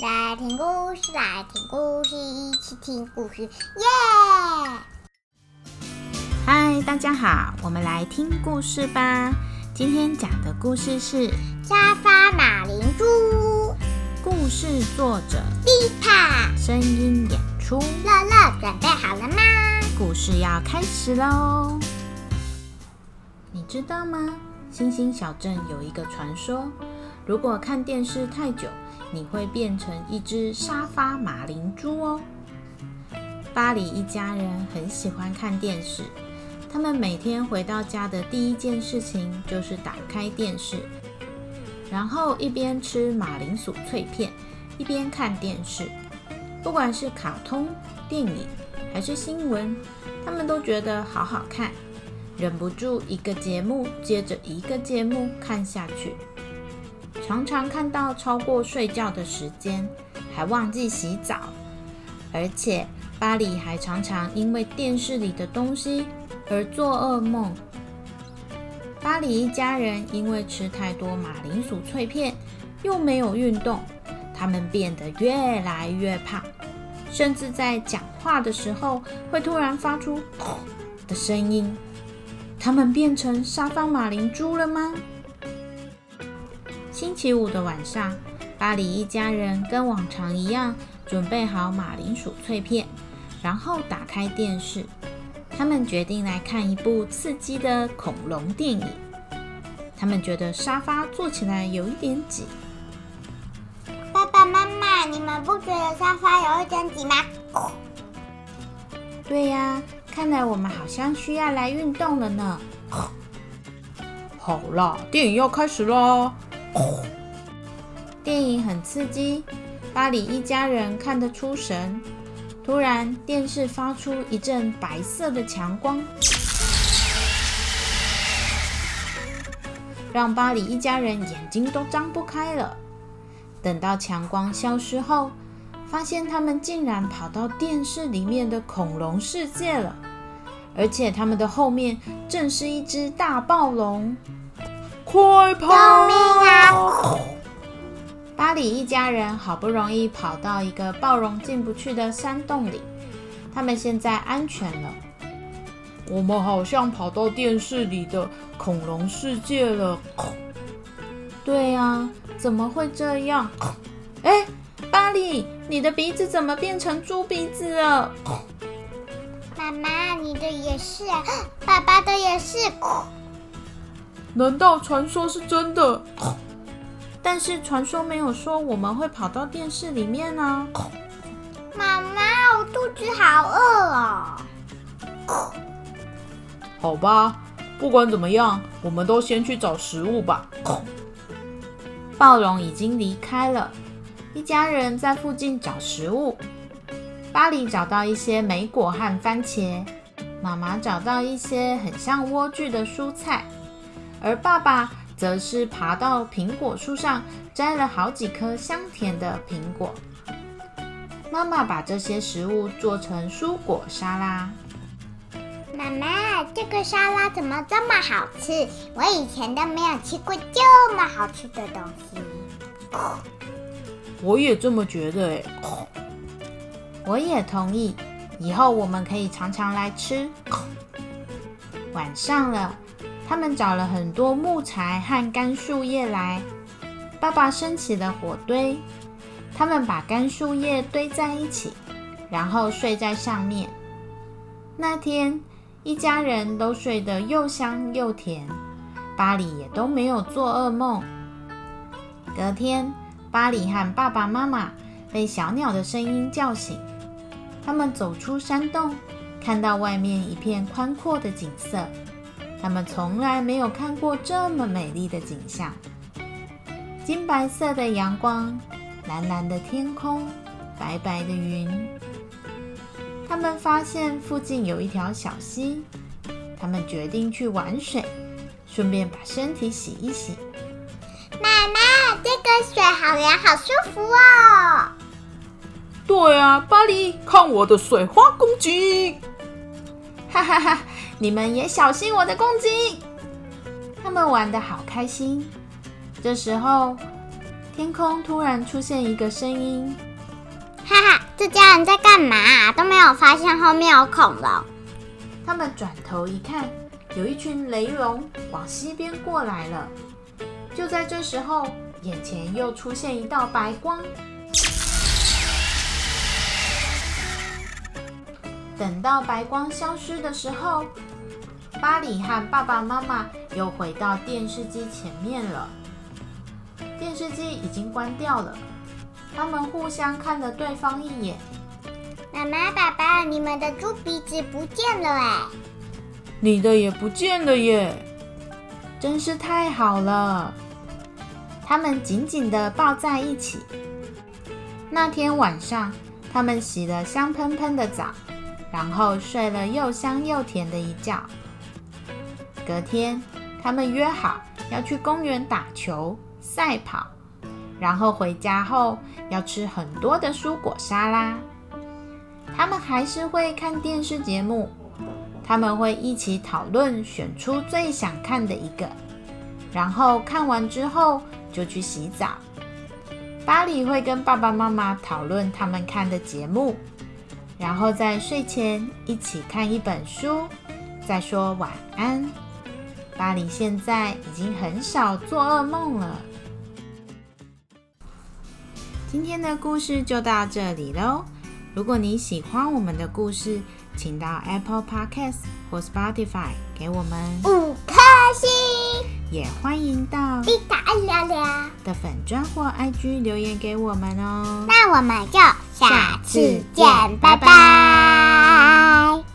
来听故事，来听故事，一起听故事，耶！嗨，大家好，我们来听故事吧。今天讲的故事是《沙发马铃猪》。故事作者丽塔，声音演出乐乐，准备好了吗？故事要开始喽！你知道吗？星星小镇有一个传说，如果看电视太久，你会变成一只沙发马铃猪哦。巴里一家人很喜欢看电视，他们每天回到家的第一件事情就是打开电视，然后一边吃马铃薯脆片，一边看电视。不管是卡通、电影还是新闻，他们都觉得好好看，忍不住一个节目接着一个节目看下去。常常看到超过睡觉的时间，还忘记洗澡，而且巴里还常常因为电视里的东西而做噩梦。巴里一家人因为吃太多马铃薯脆片，又没有运动，他们变得越来越胖，甚至在讲话的时候会突然发出“”的声音。他们变成沙发马铃猪了吗？星期五的晚上，巴里一家人跟往常一样准备好马铃薯脆片，然后打开电视。他们决定来看一部刺激的恐龙电影。他们觉得沙发坐起来有一点挤。爸爸妈妈，你们不觉得沙发有一点挤吗？对呀，看来我们好像需要来运动了呢。好啦，电影要开始电影很刺激，巴里一家人看得出神。突然，电视发出一阵白色的强光，让巴里一家人眼睛都张不开了。等到强光消失后，发现他们竟然跑到电视里面的恐龙世界了，而且他们的后面正是一只大暴龙！快跑！救命啊！巴里一家人好不容易跑到一个暴龙进不去的山洞里，他们现在安全了。我们好像跑到电视里的恐龙世界了。对呀，怎么会这样？哎，巴里，你的鼻子怎么变成猪鼻子了？妈妈，你的也是，爸爸的也是。难道传说是真的？但是传说没有说我们会跑到电视里面呢。妈妈，我肚子好饿哦。好吧，不管怎么样，我们都先去找食物吧。暴龙已经离开了，一家人在附近找食物。巴黎找到一些莓果和番茄，妈妈找到一些很像莴苣的蔬菜，而爸爸则是爬到苹果树上摘了好几颗香甜的苹果。妈妈把这些食物做成蔬果沙拉。妈妈，这个沙拉怎么这么好吃？我以前都没有吃过这么好吃的东西。我也这么觉得哎。我也同意，以后我们可以常常来吃。晚上了，他们找了很多木材和干树叶来。爸爸升起了火堆，他们把干树叶堆在一起，然后睡在上面。那天，一家人都睡得又香又甜，巴里也都没有做噩梦。隔天，巴里和爸爸妈妈被小鸟的声音叫醒。他们走出山洞，看到外面一片宽阔的景色。他们从来没有看过这么美丽的景象：金白色的阳光，蓝蓝的天空，白白的云。他们发现附近有一条小溪，他们决定去玩水，顺便把身体洗一洗。妈妈，这个水好凉，好舒服哦！对啊，巴黎，看我的水花攻击！哈哈哈，你们也小心我的攻击！他们玩的好开心。这时候，天空突然出现一个声音：“哈哈，这家人在干嘛？都没有发现后面有恐龙。”他们转头一看，有一群雷龙往西边过来了。就在这时候，眼前又出现一道白光。等到白光消失的时候，巴里和爸爸妈妈又回到电视机前面了。电视机已经关掉了，他们互相看了对方一眼。妈妈、爸爸，你们的猪鼻子不见了哎！你的也不见了耶！真是太好了！他们紧紧地抱在一起。那天晚上，他们洗了香喷喷的澡，然后睡了又香又甜的一觉。隔天，他们约好要去公园打球、赛跑，然后回家后要吃很多的蔬果沙拉。他们还是会看电视节目，他们会一起讨论，选出最想看的一个，然后看完之后就去洗澡。巴里会跟爸爸妈妈讨论他们看的节目，然后在睡前一起看一本书，再说晚安。巴黎现在已经很少做噩梦了。今天的故事就到这里喽。如果你喜欢我们的故事，请到 Apple Podcast 或 Spotify 给我们五颗星，也欢迎到滴答聊聊的粉砖或 IG 留言给我们哦。那我们就下次见，拜拜。